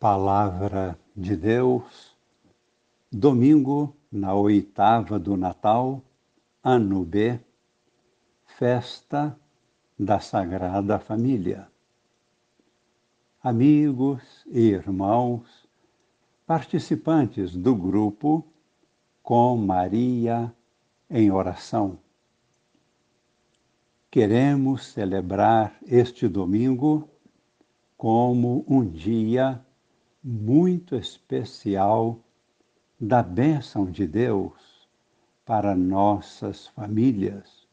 Palavra de Deus, domingo na oitava do Natal, ano B, festa da Sagrada Família. Amigos e irmãos, participantes do grupo Com Maria em Oração. Queremos celebrar este domingo como um dia muito especial da bênção de Deus para nossas famílias.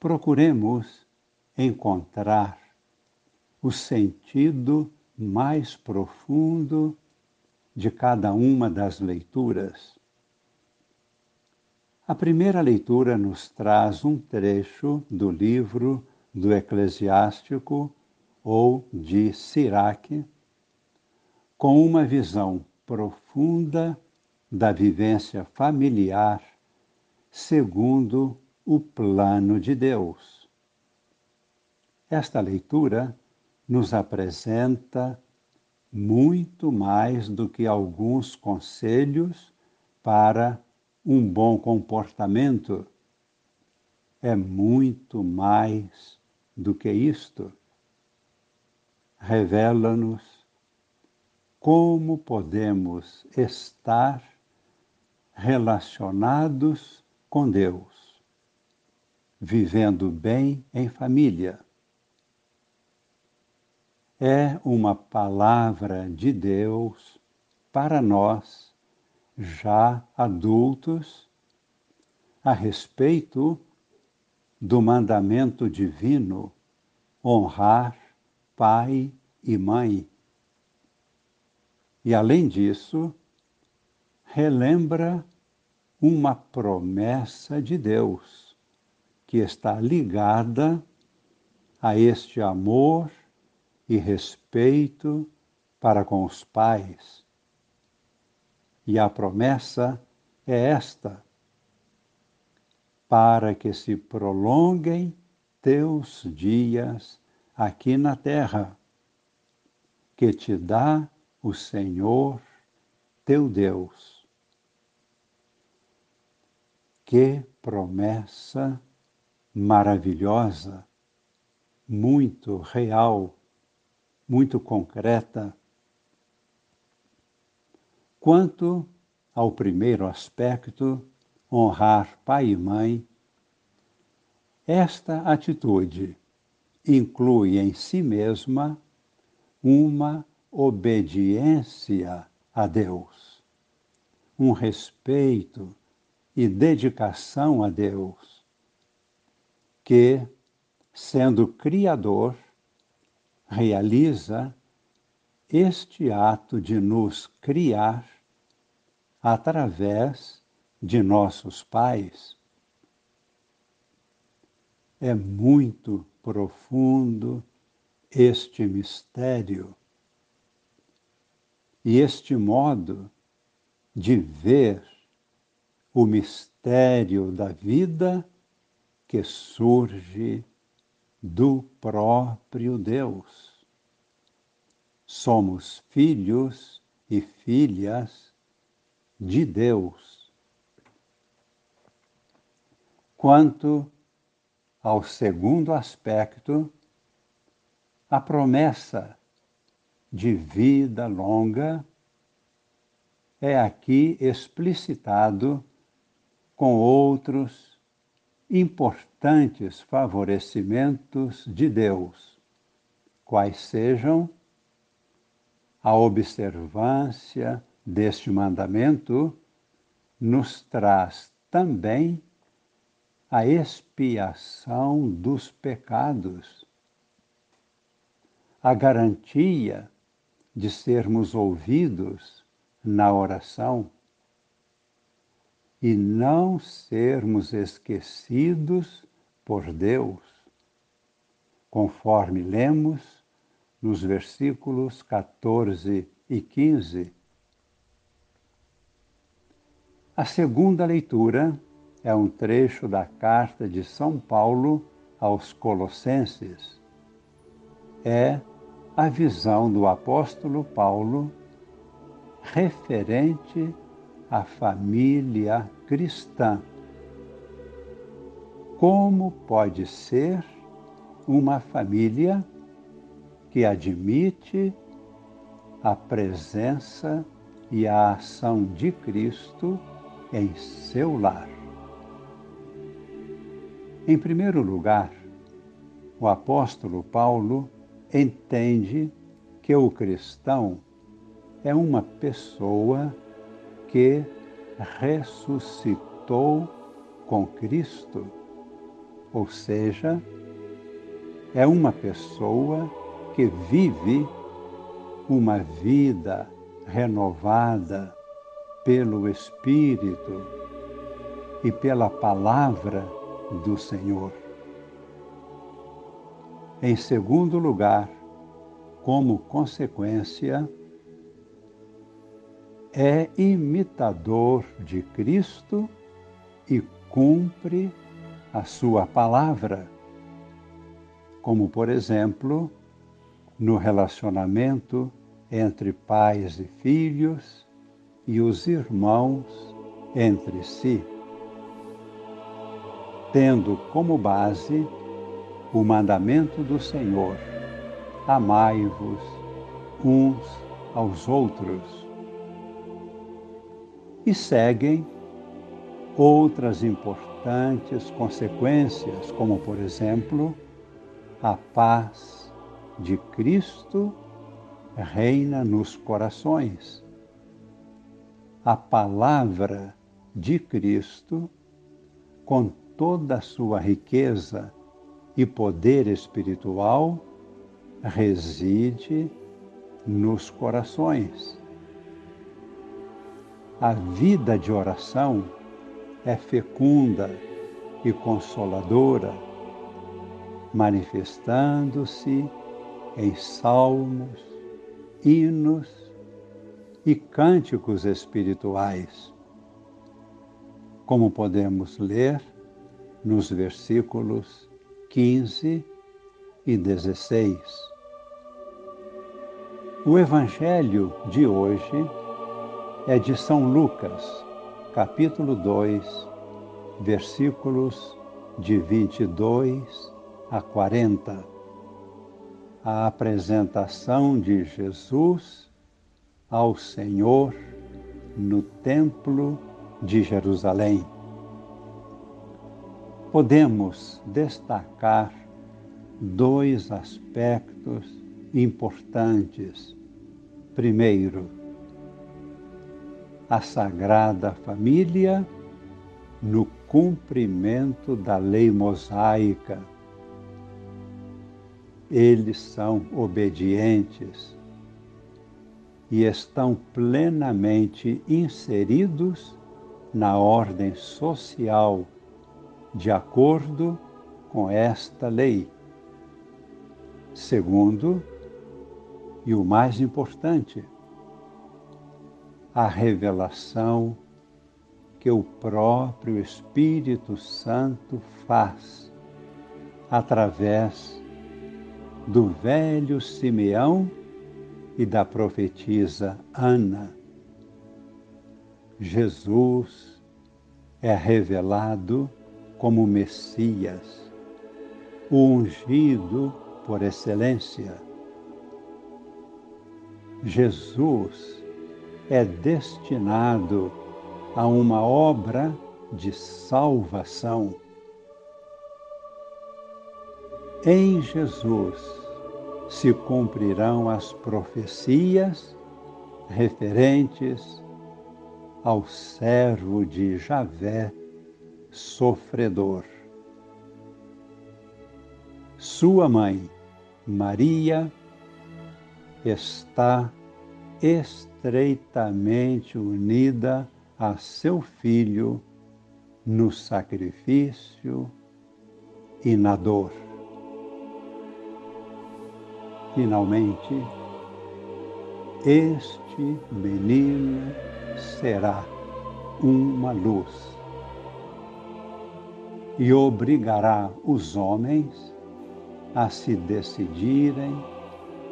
Procuremos encontrar o sentido mais profundo de cada uma das leituras. A primeira leitura nos traz um trecho do livro do Eclesiástico ou de Siraque, com uma visão profunda da vivência familiar segundo o plano de Deus. Esta leitura nos apresenta muito mais do que alguns conselhos para um bom comportamento. É muito mais do que isto. Revela-nos como podemos estar relacionados com Deus, vivendo bem em família. É uma palavra de Deus para nós, já adultos, a respeito do mandamento divino honrar pai e mãe e, além disso, relembra uma promessa de Deus que está ligada a este amor e respeito para com os pais. E a promessa é esta: para que se prolonguem teus dias aqui na terra, que te dá o Senhor teu Deus. Que promessa maravilhosa, muito real, muito concreta. Quanto ao primeiro aspecto, honrar pai e mãe, esta atitude inclui em si mesma uma obediência a Deus, um respeito e dedicação a Deus, que, sendo Criador, realiza este ato de nos criar através de nossos pais. É muito profundo este mistério e este modo de ver o mistério da vida que surge do próprio Deus. Somos filhos e filhas de Deus. Quanto ao segundo aspecto, a promessa de vida longa é aqui explicitado com outros importantes favorecimentos de Deus, quais sejam a observância deste mandamento nos traz também a expiação dos pecados, a garantia de sermos ouvidos na oração e não sermos esquecidos por Deus, conforme lemos nos versículos 14 e 15. A segunda leitura é um trecho da carta de São Paulo aos Colossenses. É a visão do apóstolo Paulo referente à família cristã. Como pode ser uma família que admite a presença e a ação de Cristo em seu lar? Em primeiro lugar, o apóstolo Paulo entende que o cristão é uma pessoa que ressuscitou com Cristo, ou seja, é uma pessoa que vive uma vida renovada pelo Espírito e pela palavra do Senhor. Em segundo lugar, como consequência, é imitador de Cristo e cumpre a sua palavra, como por exemplo, no relacionamento entre pais e filhos e os irmãos entre si, tendo como base o mandamento do Senhor: amai-vos uns aos outros. E seguem outras importantes consequências, como, por exemplo, a paz de Cristo reina nos corações. A palavra de Cristo, com toda a sua riqueza e poder espiritual reside nos corações. A vida de oração é fecunda e consoladora, manifestando-se em salmos, hinos e cânticos espirituais, como podemos ler nos versículos 15 e 16. O Evangelho de hoje é de São Lucas, capítulo 2, versículos de 22 a 40. A apresentação de Jesus ao Senhor no Templo de Jerusalém podemos destacar dois aspectos importantes. Primeiro, a Sagrada Família no cumprimento da lei mosaica. Eles são obedientes e estão plenamente inseridos na ordem social de acordo com esta lei. Segundo, e o mais importante, a revelação que o próprio Espírito Santo faz através do velho Simeão e da profetisa Ana. Jesus é revelado como Messias, o ungido por excelência. Jesus é destinado a uma obra de salvação. Em Jesus se cumprirão as profecias referentes ao servo de Javé sofredor. Sua mãe, Maria, está estreitamente unida a seu filho no sacrifício e na dor. Finalmente, este menino será uma luz e obrigará os homens a se decidirem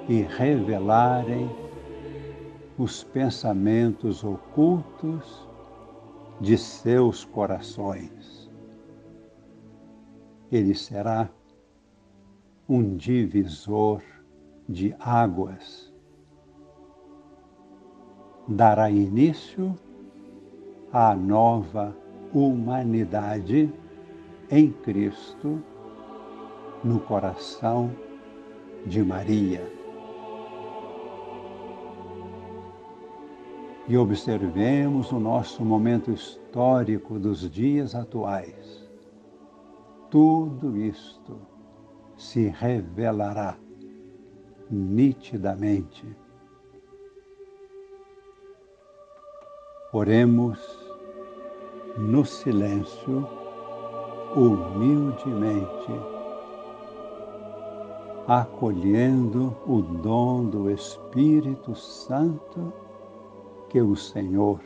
e revelarem os pensamentos ocultos de seus corações. Ele será um divisor de águas. Dará início à nova humanidade em Cristo no coração de Maria. E observemos o nosso momento histórico dos dias atuais. Tudo isto se revelará nitidamente. Oremos no silêncio, humildemente, acolhendo o dom do Espírito Santo que o Senhor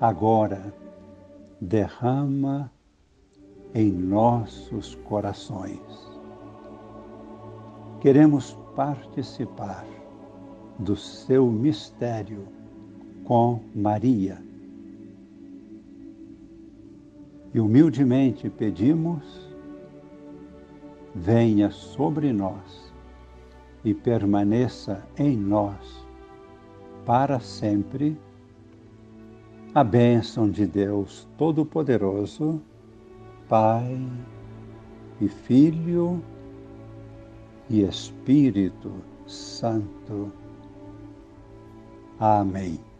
agora derrama em nossos corações queremos participar do seu mistério com Maria. E humildemente pedimos, venha sobre nós e permaneça em nós para sempre a bênção de Deus Todo-Poderoso, Pai e Filho e Espírito Santo. Amém.